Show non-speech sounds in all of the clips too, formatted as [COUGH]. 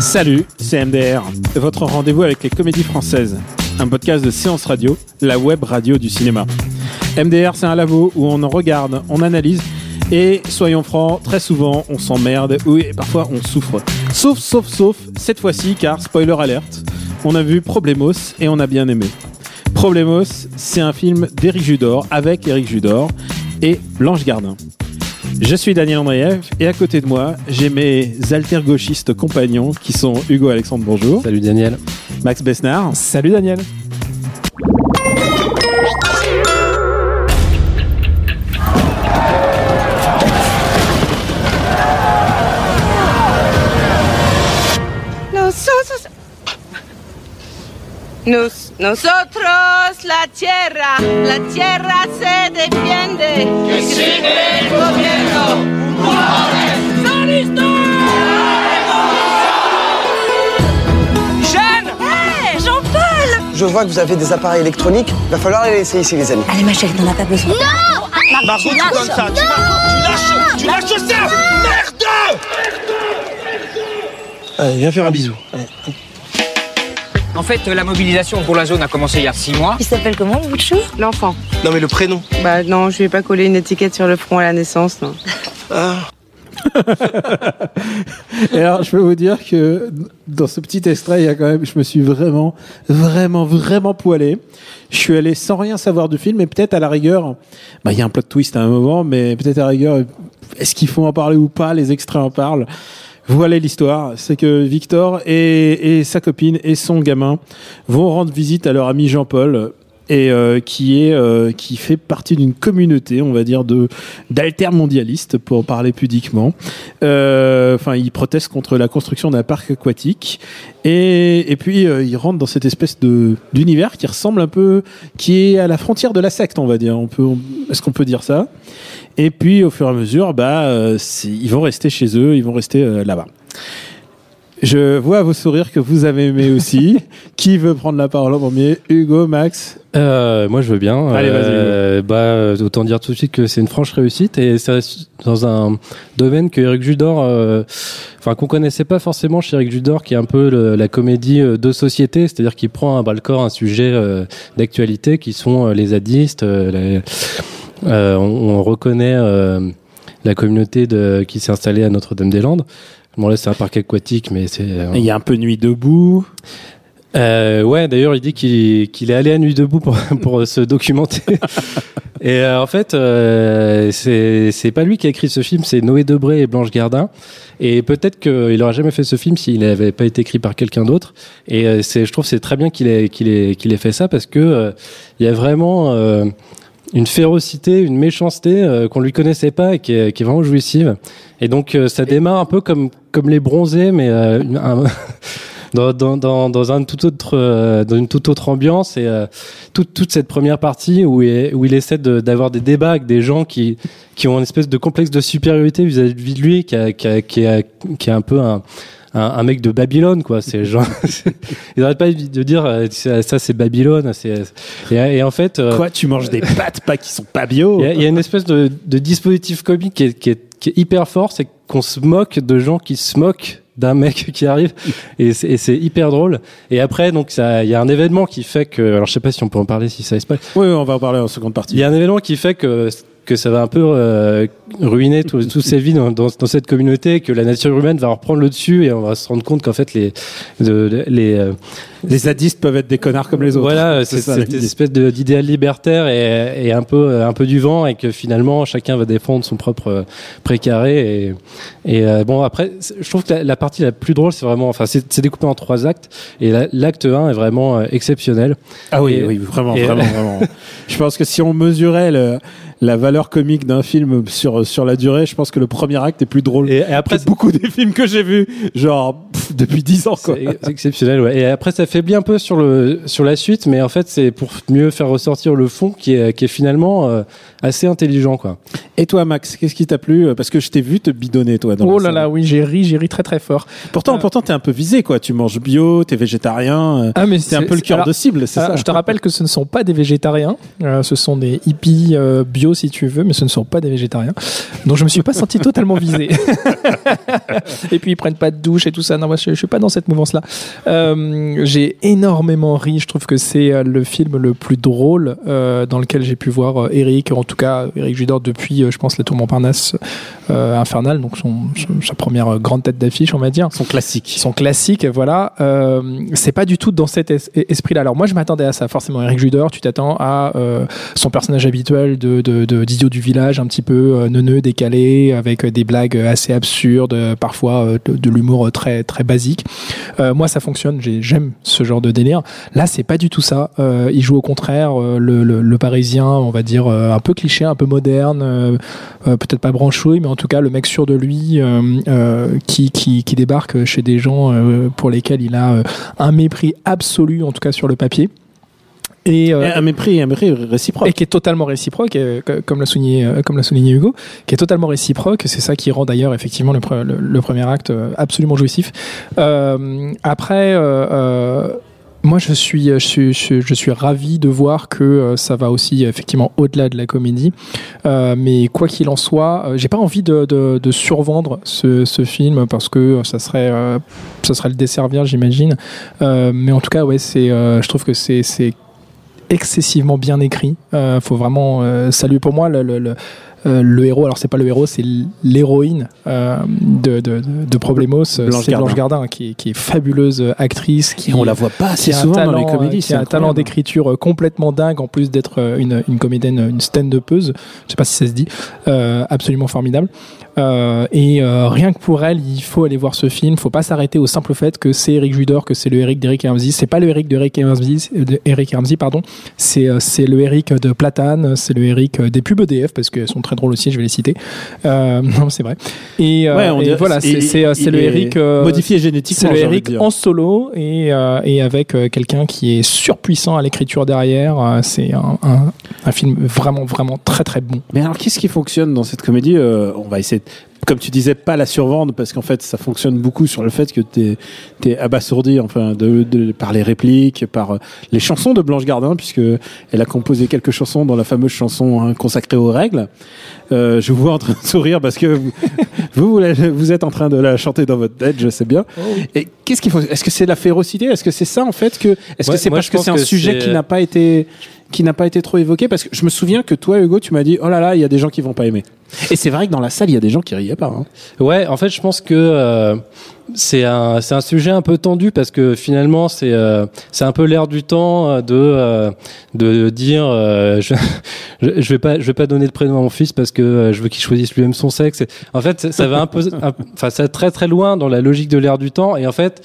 Salut, c'est MDR, votre rendez-vous avec les comédies françaises, un podcast de séance radio, la web radio du cinéma. MDR, c'est un labo où on regarde, on analyse et soyons francs, très souvent on s'emmerde, oui, parfois on souffre. Sauf, sauf, sauf, cette fois-ci, car spoiler alerte, on a vu Problemos et on a bien aimé. Problemos, c'est un film d'Éric Judor, avec Éric Judor et Blanche Gardin. Je suis Daniel Andreev et à côté de moi, j'ai mes alter-gauchistes compagnons qui sont Hugo Alexandre, bonjour. Salut Daniel. Max Besnard. Salut Daniel. Nosotros. Nos, nosotros, la tierra, la tierra se defiende. Que sigue el gobierno. Jeanne Hé, Jean-Paul Je vois que vous avez des appareils électroniques. Va falloir les laisser ici, les amis. Allez, ma chérie, t'en as pas besoin. Non Margot, tu donnes ça, tu, tu lâches, tu lâches ça Merde Allez, viens faire un bisou. Allez. En fait, la mobilisation pour la zone a commencé il y a six mois. Il s'appelle comment, le bout de chou L'enfant. Non, mais le prénom. Bah non, je vais pas coller une étiquette sur le front à la naissance, non. Ah. [LAUGHS] Et alors, je peux vous dire que dans ce petit extrait, il y a quand même, je me suis vraiment, vraiment, vraiment poilé. Je suis allé sans rien savoir du film, et peut-être à la rigueur, bah, il y a un plot twist à un moment, mais peut-être à la rigueur, est-ce qu'il faut en parler ou pas? Les extraits en parlent. Voilà l'histoire, c'est que Victor et, et sa copine et son gamin vont rendre visite à leur ami Jean-Paul et euh, qui est euh, qui fait partie d'une communauté, on va dire de d'altermondialistes pour parler pudiquement. Euh, Enfin, ils protestent contre la construction d'un parc aquatique et et puis euh, ils rentrent dans cette espèce de d'univers qui ressemble un peu, qui est à la frontière de la secte, on va dire. Est-ce qu'on peut dire ça? Et puis au fur et à mesure, bah, euh, ils vont rester chez eux, ils vont rester euh, là-bas. Je vois à vos sourires que vous avez aimé aussi. [LAUGHS] Qui veut prendre la parole en premier? Hugo, Max? Euh, moi, je veux bien. Allez, vas-y, Euh, bah, euh, autant dire tout de suite que c'est une franche réussite et c'est dans un domaine que Eric Judor, euh, enfin qu'on connaissait pas forcément chez Eric Judor, qui est un peu le- la comédie euh, de société, c'est-à-dire qu'il prend à bras le corps un sujet euh, d'actualité qui sont euh, les zadistes. euh, les- euh, on, on reconnaît euh, la communauté de, qui s'est installée à Notre-Dame-des-Landes. Bon là, c'est un parc aquatique, mais c'est euh, Il y a un peu Nuit debout. euh, ouais, d'ailleurs, il dit qu'il qu'il est allé à Nuit debout pour, [LAUGHS] pour se documenter. [LAUGHS] Et euh, en fait, euh, c'est pas lui qui a écrit ce film, c'est Noé Debré et Blanche Gardin. Et peut-être qu'il aurait jamais fait ce film s'il n'avait pas été écrit par quelqu'un d'autre. Et euh, c'est, je trouve, c'est très bien qu'il ait qu'il ait qu'il ait fait ça parce que euh, il y a vraiment euh, une férocité, une méchanceté euh, qu'on lui connaissait pas et qui est, qui est vraiment jouissive. Et donc euh, ça démarre un peu comme comme les bronzés, mais euh, un- [LAUGHS] dans, dans, dans, dans un tout autre euh, dans une toute autre ambiance et euh, toute toute cette première partie où il, où il essaie d'avoir des débats avec des gens qui qui ont une espèce de complexe de supériorité vis-à-vis de lui qui a, qui a, qui a, qui un peu un un, un mec de Babylone quoi. C'est genre [LAUGHS] ils n'arrêtent pas de dire euh, ça c'est Babylone et, et en fait euh, Quoi, tu manges des [LAUGHS] pâtes pas qui sont pas bio il y, a, il y a une espèce de, de dispositif comique qui est, qui est, qui est hyper fort, c'est qu'on se moque de gens qui se moquent d'un mec [LAUGHS] qui arrive et c'est et c'est hyper drôle. Et après donc ça il y a un événement qui fait que alors je sais pas si on peut en parler si ça se passe. Oui, on va en parler en seconde partie. il y a un événement qui fait que que ça va un peu euh, ruiner tout- [LAUGHS] toute sa vie dans, dans, dans cette communauté, que la nature humaine va reprendre le dessus et on va se rendre compte qu'en fait les de- les euh, Les zadistes peuvent être des connards comme les autres. Voilà, c'est ça, cette espèce d'idéal libertaire et, et un peu un peu du vent et que finalement chacun va défendre son propre euh, précaré et, et euh, bon après je trouve que la, la partie la plus drôle c'est vraiment enfin c'est c'est découpé en trois actes et la- l'acte 1 est vraiment euh, exceptionnel. Ah oui, Et- oui, vraiment, et- vraiment, vraiment. [LAUGHS] Je pense que si on mesurait le- la valeur comique d'un film sur sur la durée, je pense que le premier acte est plus drôle Et, et après que beaucoup des films que j'ai vus, genre [LAUGHS] depuis dix ans quoi. C'est exceptionnel, ouais. Et après, ça faiblit un peu sur le sur la suite, mais en fait, c'est pour mieux faire ressortir le fond qui est qui est finalement euh, assez intelligent, quoi. Et toi, Max, qu'est-ce qui t'a plu? Parce que je t'ai vu te bidonner, toi. Dans Oh la là là, oui, j'ai ri, j'ai ri très très fort. Pourtant, Euh, pourtant, t'es un peu visé, quoi. Tu manges bio, t'es végétarien. euh, Ah, mais c'est un peu le cœur alors, de cible, c'est alors, ça Je te rappelle que ce ne sont pas des végétariens, euh, ce sont des hippies euh, bio si tu veux, mais ce ne sont pas des végétariens. Donc je me suis pas senti totalement visé. [LAUGHS] et puis ils prennent pas de douche et tout ça. Non, moi je, je suis pas dans cette mouvance-là. Euh, j'ai énormément ri. Je trouve que c'est euh, le film le plus drôle euh, dans lequel j'ai pu voir Eric, en tout cas Eric Judor depuis, je pense, La Tour Montparnasse euh, Infernal, donc son, son- sa première grande tête d'affiche, on va dire Son classique. qui sont classiques, voilà. C'est pas du tout dans cet es- esprit-là. Alors moi, je m'attendais à ça. Forcément, Eric Judor, tu t'attends à son personnage habituel de d'idiot du village, un petit peu neuneux, décalé, avec des blagues assez absurdes, parfois de, de l'humour très très basique. Euh, moi, ça fonctionne. J'ai- J'aime ce genre de délire. Là, c'est pas du tout ça. Euh, il joue au contraire euh, le, Parisien, on va dire un peu cliché, un peu moderne, peut-être pas branchouille, mais en tout cas le mec sûr de lui qui, débarque chez des gens pour lesquels il a un mépris absolu, en tout cas sur le papier. Et, euh, Et un mépris, un mépris réciproque. et qui est totalement réciproque, co- comme l'a souligné, euh, comme l'a souligné Hugo, qui est totalement réciproque. C'est ça qui rend d'ailleurs effectivement le, pre- le- le premier acte euh, absolument jouissif. Euh, après. euh, euh, moi, je suis, je suis, je suis, je suis ravi de voir que ça va aussi effectivement au-delà de la comédie. Euh, mais quoi qu'il en soit, j'ai pas envie de, de, de survendre ce, ce film parce que ça serait, euh, ça serait le desservir, j'imagine. Euh, mais en tout cas, ouais, c'est, euh, je trouve que c'est, c'est excessivement bien écrit. Euh, faut vraiment euh, saluer pour moi le, le, le, le héros. Alors c'est pas le héros, c'est l'héroïne euh, de, de, de, Problemos. C'est Blanche Gardin. Gardin, qui, est- qui est fabuleuse actrice, qui Et on la voit pas assez souvent talent, dans les comédies. qui a un talent d'écriture euh, complètement dingue, en plus d'être euh, une, une comédienne, une stand-upeuse. Je sais pas si ça se dit. Euh, absolument formidable. Euh, et euh, rien que pour elle, il faut aller voir ce film. Faut pas s'arrêter au simple fait que c'est Eric Judor, que c'est le Eric d'Eric Ramsey. C'est pas le Eric d'Eric de Eric Ramsey, pardon. C'est euh, c'est le Eric de Platane, c'est le Eric euh, des pubs EDF parce qu'elles sont très drôles aussi. Je vais les citer. Euh, [LAUGHS] non, c'est vrai. Et, euh, Ouais, on et dirait- voilà, il- c'est c'est, euh, c'est le Eric modifié c'est génétiquement. le envie de Eric en solo et, et avec quelqu'un qui est surpuissant à l'écriture derrière. C'est un, un, un film vraiment, vraiment très, très bon. Mais alors, qu'est-ce qui fonctionne dans cette comédie? On va essayer, de- comme tu disais, pas la survendre parce qu'en fait, ça fonctionne beaucoup sur le fait que t'es es abasourdi, enfin, de, de- par les répliques, par euh, les chansons de Blanche Gardin, puisque elle a composé quelques chansons dans la fameuse chanson hein, consacrée aux règles. Euh, je vous vois en train de sourire parce que vous, [LAUGHS] vous, êtes en train de la chanter dans votre tête, je sais bien. Et qu'est-ce qu'il faut Est-ce que c'est la férocité? Est-ce que c'est ça en fait que Est-ce Ouais, que c'est parce que c'est un que sujet qui n'a pas été qui n'a pas été trop évoqué? Parce que je me souviens que toi, Hugo, tu m'as dit oh là là, il y a des gens qui vont pas aimer. Et c'est vrai que dans la salle, il y a des gens qui riaient pas. hein. Ouais, en fait, je pense que euh, c'est un un sujet un peu tendu parce que finalement c'est euh, c'est un peu l'air du temps euh, de euh, de dire [LAUGHS] je, je vais pas je vais pas donner de prénom à mon fils parce que je veux qu'il choisisse lui-même son sexe. En fait, ça- va [LAUGHS] un enfin ça très très loin dans la logique de l'air du temps et en fait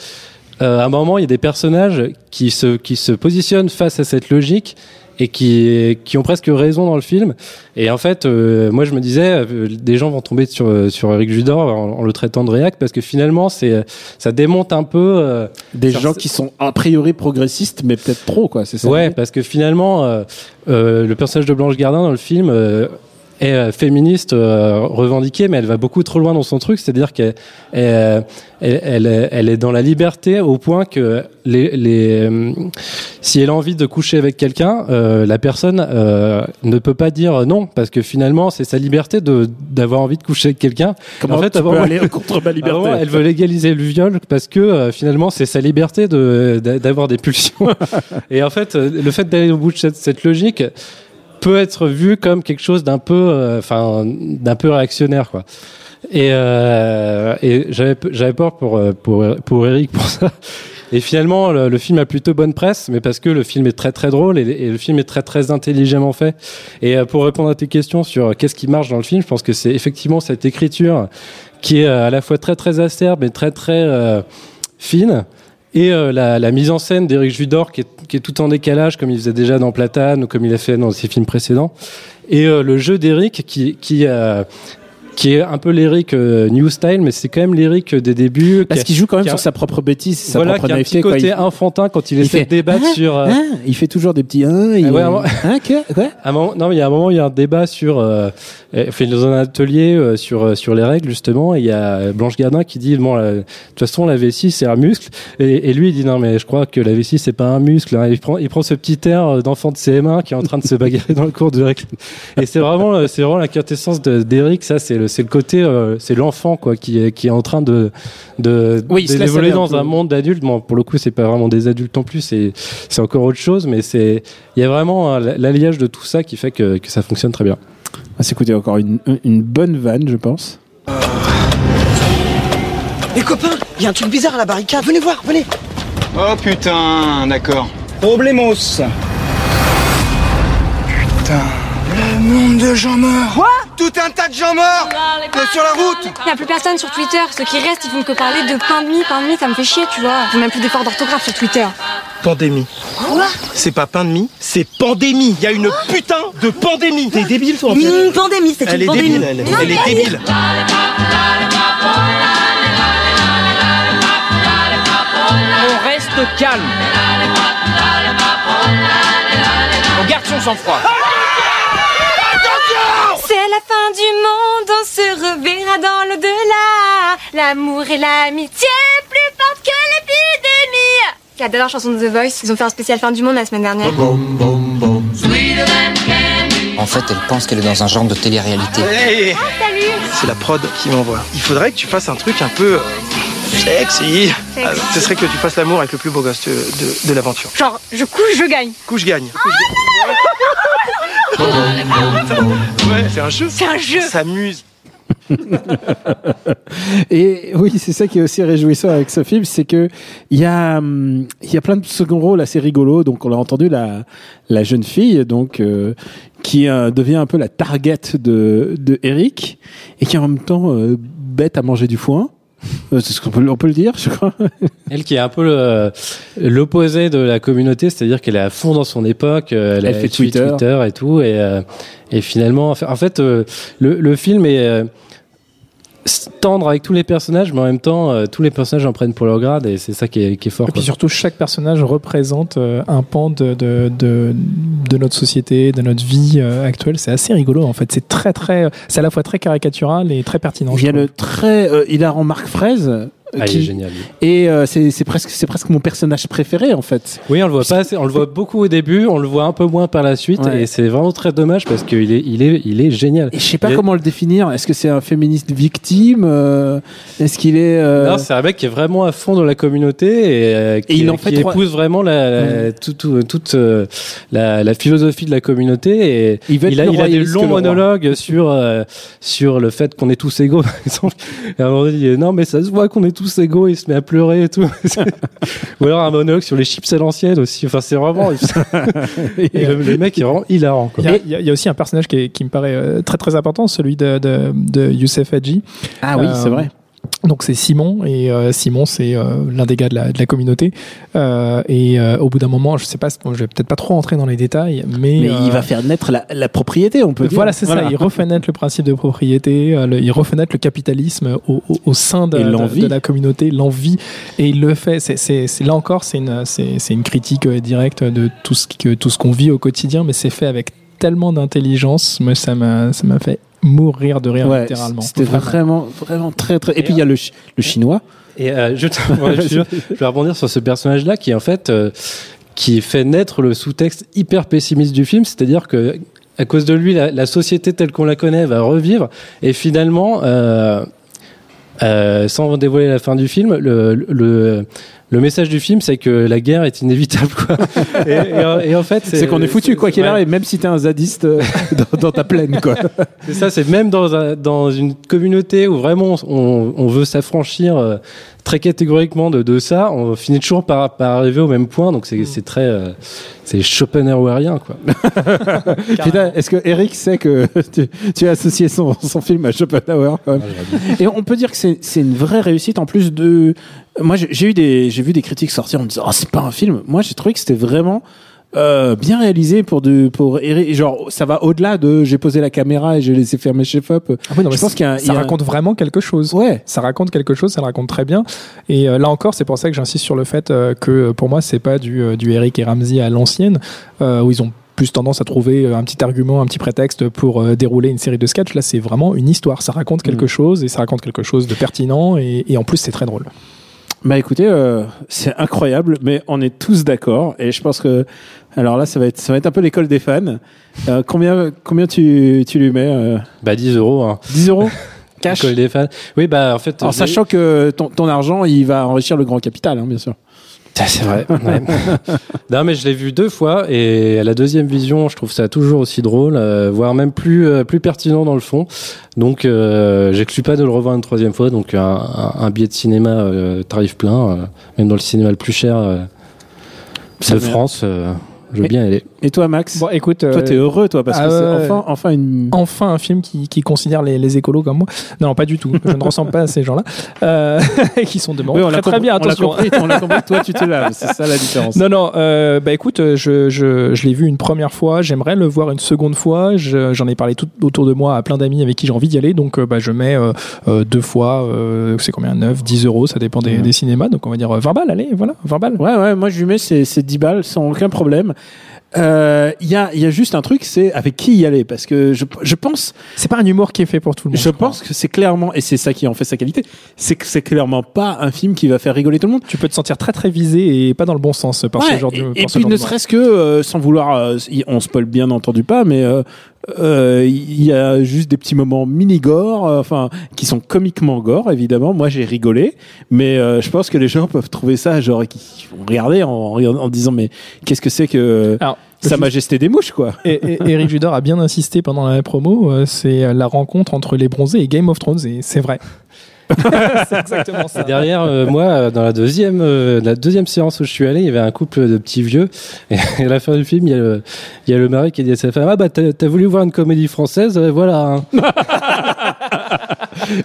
à un moment, il y a des personnages qui se qui se positionnent face à cette logique et qui qui ont presque raison dans le film. Et en fait, euh, moi je me disais, euh, des gens vont tomber sur sur Eric Judor en, en le traitant de réac parce que finalement c'est ça démonte un peu. euh, Des gens qui sont a priori progressistes, mais peut-être trop, quoi. C'est ça. ouais, parce que finalement, euh, euh, le personnage de Blanche Gardin dans le film euh, est euh, féministe euh, revendiquée, mais elle va beaucoup trop loin dans son truc. C'est-à-dire qu'elle elle, elle, elle est- dans la liberté au point que les, les, euh, si elle a envie de coucher avec quelqu'un, euh, la personne euh, ne peut pas dire non, parce que finalement, c'est sa liberté de d'avoir envie de coucher avec quelqu'un. Comment En fait, tu avant- peux aller contre ma liberté elle veut légaliser le viol parce que euh, finalement c'est sa liberté de d'a- d'avoir des pulsions. [LAUGHS] et en fait, le fait d'aller au bout de cette, cette logique peut être vu comme quelque chose d'un peu, euh, enfin, d'un peu réactionnaire, quoi. Et, euh, et j'avais j'avais peur pour euh, pour pour Eric pour ça Et finalement, le, film a plutôt bonne presse, mais parce que le film est très très drôle et, le film est très très intelligemment fait. Et pour répondre à tes questions sur qu'est-ce qui marche dans le film, je pense que c'est effectivement cette écriture qui est à la fois très très acerbe et très très fine. Et euh, la, la mise en scène d'Éric Judor qui est, qui est tout en décalage, comme il faisait déjà dans Platane ou comme il a fait dans ses films précédents. Et euh, le jeu d'Éric qui, qui, qui est un peu l'Éric euh, New Style, mais c'est quand même l'Éric des débuts. Parce qu'il joue quand même sur sa propre bêtise, sa voilà, propre qui a un naïveté. petit quoi. côté Il- enfantin quand il, il essaie fait, de débattre Hein sur. Hein il fait toujours des petits hein, il- Ah ouais, vraiment. hein, que- [LAUGHS] à un moment, non, mais il y a un moment, il y a un débat sur, euh, enfin, dans un atelier euh, sur euh, sur les règles justement. et Il y a Blanche Gardin qui dit bon, la- de toute façon, la vessie c'est un muscle, et, et lui il dit non, mais je crois que la vessie c'est pas un muscle. hein. Il prend, il prend ce petit air d'enfant de CM1 qui est en train de se [LAUGHS] bagarrer dans le cours de. Et c'est vraiment, c'est vraiment la quintessence de- d'Eric. Ça, c'est le, c'est le côté, euh, c'est l'enfant quoi, qui est qui est en train de de Oui, d'évoluer dans un monde d'adultes. Bon, pour le coup, c'est pas vraiment des adultes non plus. C'est c'est encore autre chose, mais c'est il y a vraiment l'alliage de tout ça qui fait que, que ça fonctionne très bien. Ah, c'est écoutez, encore une, une bonne vanne, je pense. Les copains, il y a un truc bizarre à la barricade. Venez voir, venez. Oh putain, d'accord. Problemos. Le monde de gens morts. Quoi? Tout un tas de gens morts euh, sur la route. Il n'y a plus personne sur Twitter. Ceux qui restent, ils font que parler de pain de mie. Pain de mie, ça me fait chier, tu vois. Font même plus d'efforts d'orthographe sur Twitter. Pandémie. Quoi? C'est pas pain de mie, c'est pandémie. Il y a une putain de pandémie. T'es débile toi en fait. Une pandémie, c'est Elle une est pandémie. débile, elle, elle est débile. On reste calme. On garde son sang-froid. Fin du monde, on se reverra dans l'au-delà. L'amour et l'amitié plus fortes que l'épidémie. J'adore la chanson de The Voice. Ils ont fait un spécial fin du monde la semaine dernière. En fait, elle pense qu'elle est dans un genre de télé-réalité. Hey, Salut c'est la prod qui m'envoie. Il faudrait que tu fasses un truc un peu euh, sexy. Euh, ce serait que tu fasses l'amour avec le plus beau gosse de, de- de l'aventure. Genre, je couche, je gagne. Couche gagne. Ouais, c'est un jeu. C'est un jeu. On s'amuse. [LAUGHS] Et oui, c'est ça qui est aussi réjouissant avec ce film, c'est que il y a hum, il y a plein de second rôles assez rigolos. Donc on l'a entendu la la jeune fille donc euh, qui euh, devient un peu la target de de Eric et qui est en même temps euh, bête à manger du foin. Euh, C'est ce qu'on peut on peut le dire, je crois. [LAUGHS] Elle qui est un peu le- l'opposé de la communauté, c'est-à-dire qu'elle est à fond dans son époque, euh, elle, Elle fait suit Twitter. et tout, et, euh, et finalement, en fait- euh, le, le film est euh, tendre avec tous les personnages, mais en même temps, euh, tous les personnages en prennent pour leur grade, et c'est ça qui est, qui est fort. Et puis quoi. surtout, chaque personnage représente euh, un pan de, de, de, de notre société, de notre vie euh, actuelle. C'est assez rigolo en fait. C'est très très, c'est à la fois très caricatural et très pertinent. Il y a le très euh, hilarant Marc Fraise. Euh, Ah, il qui- est génial. lui. Et euh, c'est c'est presque c'est presque mon personnage préféré en fait. Oui, on le voit pas assez, on le voit beaucoup au début, on le voit un peu moins par la suite, Ouais. et c'est vraiment très dommage parce qu'il est, il est, il est génial. Et je sais pas Il est- comment le définir. Est-ce que c'est un féministe victime euh, Est-ce qu'il est euh, Non, c'est un mec qui est vraiment à fond dans la communauté et, euh, qui, Et il en qui trois- épouse vraiment la, la- tout- tout- toute euh, la, la philosophie de la communauté et Il il a, il a des longs monologues sur euh, sur le fait qu'on est tous égaux par exemple. Et à un moment donné, il dit non mais ça se voit qu'on est tous égaux, il se met à pleurer et tout. [LAUGHS] Ou alors un monologue sur les chips à l'ancienne aussi. Enfin c'est vraiment [LAUGHS] et le, le mec est vraiment hilarant. Il y, a, y y aussi un personnage qui, est- qui me paraît euh, très très important, celui de, de, de Youssef Hadji. Ah oui, Euh, c'est vrai. Donc c'est Simon et euh, Simon c'est euh, l'un des gars de la, de la communauté Euh, et euh, au bout d'un moment je sais pas bon, je vais peut-être pas trop rentrer dans les détails mais, Mais euh, il va faire naître la, la propriété, on peut dire. voilà c'est ça il refait naître le principe de propriété euh, le- il refait naître le capitalisme au, au, au sein de, de- l'envie. de la communauté l'envie et il le fait c'est c'est c'est- là encore c'est une c'est c'est une critique directe de tout ce que tout ce qu'on vit au quotidien mais c'est fait avec tellement d'intelligence moi ça m'a ça m'a fait mourir de rire Ouais, littéralement C'était vraiment, vraiment très, très. Et puis il y a le, le chinois. Et euh, [LAUGHS] je, je, vais rebondir sur ce personnage-là qui en fait euh, qui fait naître le sous-texte hyper pessimiste du film, c'est-à-dire que à cause de lui, la, la société telle qu'on la connaît va revivre et finalement, euh, euh, sans dévoiler la fin du film, le, le le message du film, c'est que la guerre est inévitable. Quoi. [LAUGHS] et, et- et en fait, C'est qu'on est foutu, quoi qu'il ouais. arrive, même si t'es un zadiste euh, [LAUGHS] dans, dans ta plaine, quoi. [LAUGHS] C'est ça, c'est même dans, un- dans une communauté où vraiment on, on veut s'affranchir euh, très catégoriquement de, de ça, on finit toujours par, par arriver au même point. Donc c'est c'est très, euh, c'est Schopenhauerien quoi. Putain, est-ce que Eric sait que tu, tu as associé son, son film à Schopenhauer quand même? Et on peut dire que c'est c'est une vraie réussite en plus de. Moi, j'ai eu des, j'ai vu des critiques sortir en me disant, oh, c'est pas un film. Moi, j'ai trouvé que c'était vraiment. euh, bien réalisé pour de pour Eric genre ça va au-delà de j'ai posé la caméra et j'ai laissé faire mes chefs up Ah oui, je pense qu'il y a ça un- raconte vraiment quelque chose. Ouais. Ça raconte quelque chose, ça le raconte très bien. Et euh, là encore, c'est pour ça que j'insiste sur le fait euh, que pour moi, c'est pas du, du Eric et Ramsey à l'ancienne, où ils ont plus tendance à trouver un petit argument, un petit prétexte pour euh, dérouler une série de sketchs. Là, c'est vraiment une histoire. Ça raconte quelque Mm. chose et ça raconte quelque chose de pertinent et, et en plus, c'est très drôle. Bah écoutez, euh, c'est incroyable, mais on est tous d'accord et je pense que alors là ça va être ça va être un peu l'école des fans. Euh, combien combien tu, tu lui mets euh, Bah 10 euros. Hein. 10 euros [LAUGHS] cash. École des fans. Oui bah en fait. En j'ai- sachant que ton, ton argent il va enrichir le grand capital, hein, bien sûr. C'est vrai. [LAUGHS] ouais. non, mais je l'ai vu deux fois et à la deuxième vision, je trouve ça toujours aussi drôle, euh, voire même plus euh, plus pertinent dans le fond. Donc, euh, j'exclus pas de le revoir une troisième fois. Donc, un, un- un billet de cinéma tarif plein, même dans le cinéma le plus cher de. France, je veux Et- bien y aller. Et toi Max Bon, écoute, Toi euh, t'es heureux toi parce ah que c'est enfin enfin une enfin un film qui, qui considère les, les écolos comme moi. Non, pas du tout. Je ne ressemble pas à ces gens-là euh, [LAUGHS] qui sont de Oui, on l'a très, très bien. Attention. on l'a compris, toi tu te laves, c'est ça la différence. Non, non, euh, bah écoute, euh, je, je, je l'ai vu une première fois, j'aimerais le voir une seconde fois, Je- j'en ai parlé tout autour de moi à plein d'amis avec qui j'ai envie d'y aller, donc euh, bah, je mets euh, euh, deux fois, euh, c'est combien? 9, 10 euros, ça dépend des, des cinémas, donc on va dire euh, 20 balles, allez, voilà, 20 balles. Ouais, ouais, moi je lui mets ces, ces 10 balles sans aucun problème. Euh, Il y, a, y a juste un truc, c'est avec qui y aller. Parce que je, je pense, C'est pas un humour qui est fait pour tout le monde. je pense que c'est clairement, et c'est ça qui en fait sa qualité, c'est que c'est clairement pas un film qui va faire rigoler tout le monde. Tu peux te sentir très très visé et pas dans le bon sens par Ouais, ce genre de et, puis ne serait-ce que, euh, sans vouloir, euh, on spoil bien entendu pas, mais euh, euh, il y a juste des petits moments mini-gore, euh, enfin, qui sont comiquement gore, évidemment. Moi, j'ai rigolé, mais euh, je pense que les gens peuvent trouver ça, genre, qui vont regarder en, en disant, mais qu'est-ce que c'est que Alors, Sa Majesté des mouches, quoi Et, et- [LAUGHS] Eric Judor a bien insisté pendant la promo, euh, c'est la rencontre entre les bronzés et Game of Thrones, et c'est vrai. [LAUGHS] c'est exactement ça. Et derrière euh, moi, euh, dans la deuxième, euh, la deuxième séance où je suis allé, il y avait un couple de petits vieux. Et [LAUGHS] à la fin du film, il y a le, il y a le mari qui dit à sa femme Ah bah t'as t'as voulu voir une comédie française, voilà. hein. [LAUGHS]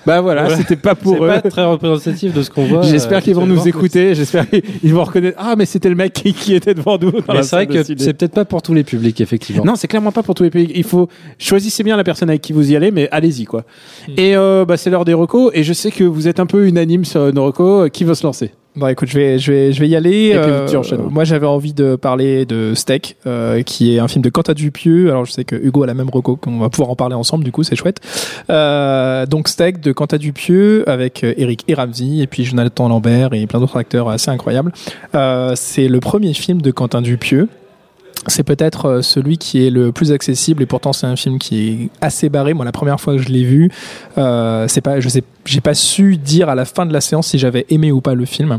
Bah voilà, c'était pas C'est pour eux. pas très représentatif de ce qu'on voit. J'espère euh, qu'ils vont nous écouter. J'espère qu'ils vont reconnaître. Ah, mais c'était le mec qui, qui était devant nous. Mais c'est vrai que c'est peut-être pas pour tous les publics, effectivement. Non, c'est clairement pas pour tous les pays. Il faut choisissez bien la personne avec qui vous y allez, mais allez-y quoi. Et euh, bah, c'est l'heure des recos. Et je sais que vous êtes un peu unanime sur nos recos. Qui veut se lancer? Bon, écoute, je vais, je vais, je vais y aller. Et puis, tu enchaînes. moi, j'avais envie de parler de Steak, euh, qui est un film de Quentin Dupieux. Alors, je sais que Hugo a la même reco, qu'on va pouvoir en parler ensemble, du coup, c'est chouette. Euh, donc, Steak de Quentin Dupieux avec euh, Eric et Ramsey, et puis Jonathan Lambert et plein d'autres acteurs assez incroyables. Euh, c'est le premier film de Quentin Dupieux. C'est peut-être euh, celui qui est le plus accessible et pourtant c'est un film qui est assez barré. Moi, la première fois que je l'ai vu, euh, c'est pas, je sais, j'ai pas su dire à la fin de la séance si j'avais aimé ou pas le film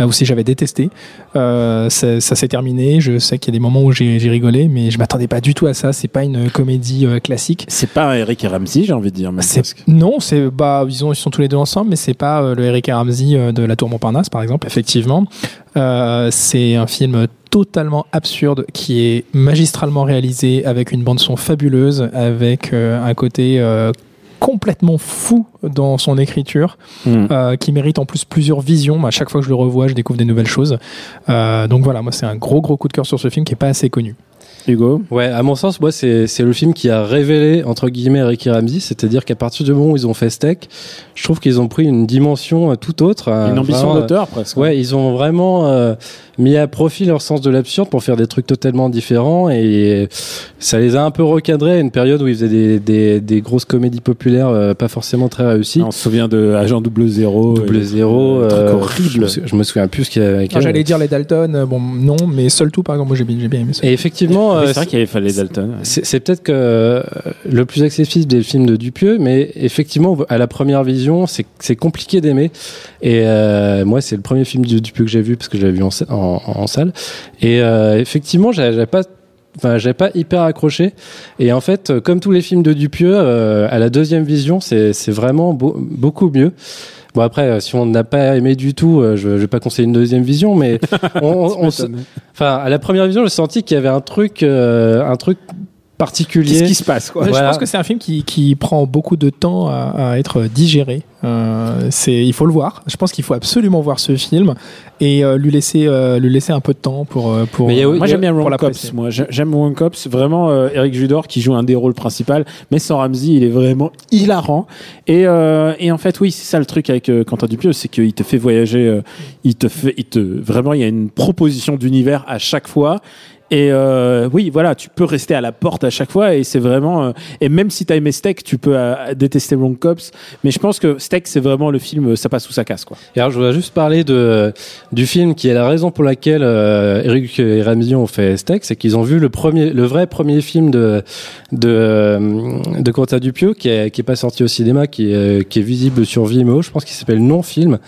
euh, ou si j'avais détesté. Euh, ça, ça s'est terminé. Je sais qu'il y a des moments où j'ai rigolé, mais je m'attendais pas du tout à ça. C'est pas une comédie euh, classique. C'est pas un Eric et Ramsey, j'ai envie de dire. même non, c'est bah ils, ont, ils sont tous les deux ensemble, mais c'est pas euh, le Eric et Ramsey de La Tour Montparnasse par exemple. Effectivement, Euh, c'est un film totalement absurde qui est magistralement réalisé avec une bande son fabuleuse, avec euh, un côté euh, complètement fou dans son écriture, Hmm. euh, qui mérite en plus plusieurs visions. À chaque fois que je le revois, je découvre des nouvelles choses. Euh, donc voilà, moi c'est un gros gros coup de cœur sur ce film qui est pas assez connu. Hugo. Ouais, à mon sens, moi, c'est c'est le film qui a révélé, entre guillemets, Ricky Ramsey. C'est-à-dire qu'à partir du moment où ils ont fait Steak, je trouve qu'ils ont pris une dimension euh, tout autre. euh, Une ambition vraiment, d'auteur presque. Ouais, ils ont vraiment euh, mis à profit leur sens de l'absurde pour faire des trucs totalement différents et ça les a un peu recadrés à une période où ils faisaient des, des, des grosses comédies populaires euh, pas forcément très réussies. On se souvient de Agent Double Zéro. Double zéro, un truc euh, horrible. Je me, sou- je me souviens plus ce qu'il y avait. J'allais dire les Dalton, euh, bon non, mais seul tout par exemple, moi j'ai bien, j'ai bien aimé ça. Et effectivement, Oui, euh, c'est vrai qu'il fallait Dalton. ouais. c'est peut-être que euh, le plus accessible des films de Dupieux, mais effectivement, à la première vision, c'est compliqué d'aimer. Et euh, moi, c'est le premier film de Dupieux que j'ai vu parce que je l'avais vu en, sa- en, en salle. Et euh, effectivement, j'avais pas Enfin, j'avais pas hyper accroché. Et en fait, euh, comme tous les films de Dupieux, euh, à la deuxième vision, c'est c'est vraiment beau- beaucoup mieux. Bon après, euh, si on n'a pas aimé du tout, euh, je, je vais pas conseiller une deuxième vision, mais [LAUGHS] on, on- on enfin à la première vision, j'ai senti qu'il y avait un truc, euh, un truc particulier. Qu'est-ce qui se passe quoi Voilà. Je pense que c'est un film qui, qui prend beaucoup de temps à, à être digéré. Euh, c'est, il faut le voir. Je pense qu'il faut absolument voir ce film et euh, lui laisser, euh, lui laisser un peu de temps pour pour. Mais a- Moi j'aime bien l'apprécier. Cops. Moi J'ai- j'aime Wrong Cops. Vraiment, euh, Eric Judor qui joue un des rôles principaux, mais sans Ramsey, il est vraiment hilarant. Et, euh, et en fait, oui, c'est ça le truc avec euh, Quentin Dupieux, c'est qu'il te fait voyager. euh, il te fait, il te vraiment, il y a une proposition d'univers à chaque fois. Et euh, oui, voilà, tu peux rester à la porte à chaque fois et c'est vraiment euh, et même si t'as aimé Steak, tu peux euh, détester Wrong Cops, mais je pense que Steak c'est vraiment le film, euh, ça passe ou ça casse quoi. Et alors, je voudrais juste parler de, du film qui est la raison pour laquelle euh, Eric et Ramsey ont fait Steak, c'est qu'ils ont vu le premier, le vrai premier film de de de Quentin Dupieux qui est qui est pas sorti au cinéma, qui est qui est visible sur Vimeo. Je pense qu'il s'appelle Non Film.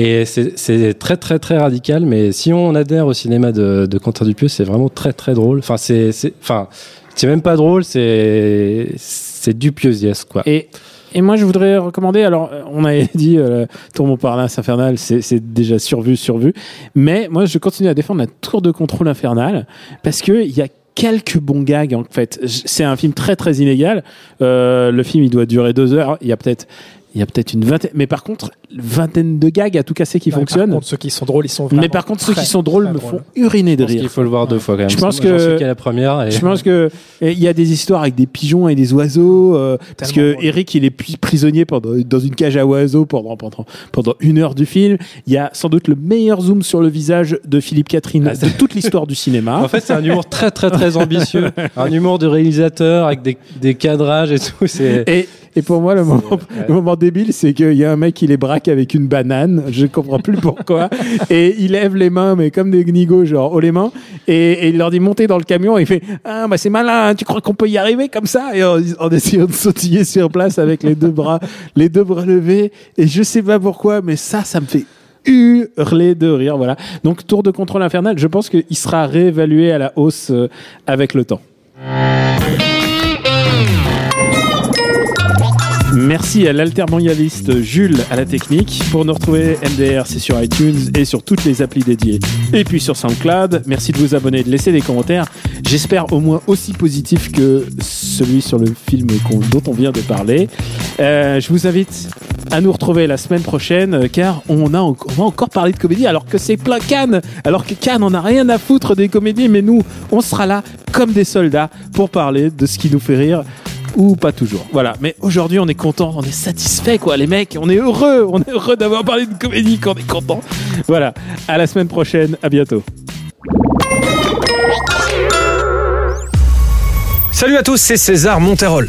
Et c'est très très très radical, mais si on adhère au cinéma de, de Quentin Dupieux, c'est vraiment très très drôle. Enfin c'est enfin c'est même pas drôle, c'est c'est dupieusiesque quoi. Et, et moi, je voudrais recommander. Alors, on avait [LAUGHS] dit euh, Tour Montparnasse infernal, c'est déjà survu, survu. Mais moi, je continue à défendre la Tour de contrôle infernal parce que il y a quelques bons gags en fait. C'est un film très très inégal. Euh, le film, il doit durer deux heures. Il y a peut-être il y a peut-être une vingtaine, mais par contre, une vingtaine de gags à tout casser qui Ouais, Par fonctionnent. contre, ceux qui sont drôles, ils sont vraiment Mais par contre, ceux très, qui sont drôles me font uriner de Je pense rire. qu'il faut le voir deux fois quand même. Je pense que- qu'à la première. Et... Je pense [LAUGHS] que il y a des histoires avec des pigeons et des oiseaux euh, parce que drôle. Eric il est prisonnier pendant dans une cage à oiseaux pendant pendant pendant une heure du film. Il y a sans doute le meilleur zoom sur le visage de Philippe Catherine Ah, de toute l'histoire du cinéma. En fait, c'est un humour très très très ambitieux, [LAUGHS] un humour de réalisateur avec des, des cadrages et tout. Et, et pour moi, le moment, le moment débile, c'est qu'il y a un mec qui les braque avec une banane. Je comprends plus pourquoi. [LAUGHS] Et il lève les mains, mais comme des gnigos, genre haut les mains. Et, et il leur dit montez dans le camion. Et il fait ah bah c'est malin. hein, Tu crois qu'on peut y arriver comme ça? Et en, en essayant de sautiller sur place avec les deux bras, [LAUGHS] les deux bras levés. Et je sais pas pourquoi, mais ça, ça me fait hurler de rire. Voilà. Donc tour de contrôle infernal. Je pense qu'il sera réévalué à la hausse euh, avec le temps. Merci à l'altermondialiste Jules à la technique. Pour nous retrouver, MDR, c'est sur iTunes et sur toutes les applis dédiées. Et puis sur SoundCloud. Merci de vous abonner, de laisser des commentaires. J'espère au moins aussi positif que celui sur le film dont on vient de parler. Euh, je vous invite à nous retrouver la semaine prochaine euh, car on, on va encore parler de comédie alors que c'est plein Cannes. Alors que Cannes, on n'a rien à foutre des comédies, mais nous, on sera là comme des soldats pour parler de ce qui nous fait rire ou pas toujours. Voilà. Mais aujourd'hui, on est content, on est satisfait, quoi, les mecs. On est heureux, on est heureux d'avoir parlé de comédie, qu'on est content. Voilà. À la semaine prochaine. À bientôt. Salut à tous, c'est César Monterol.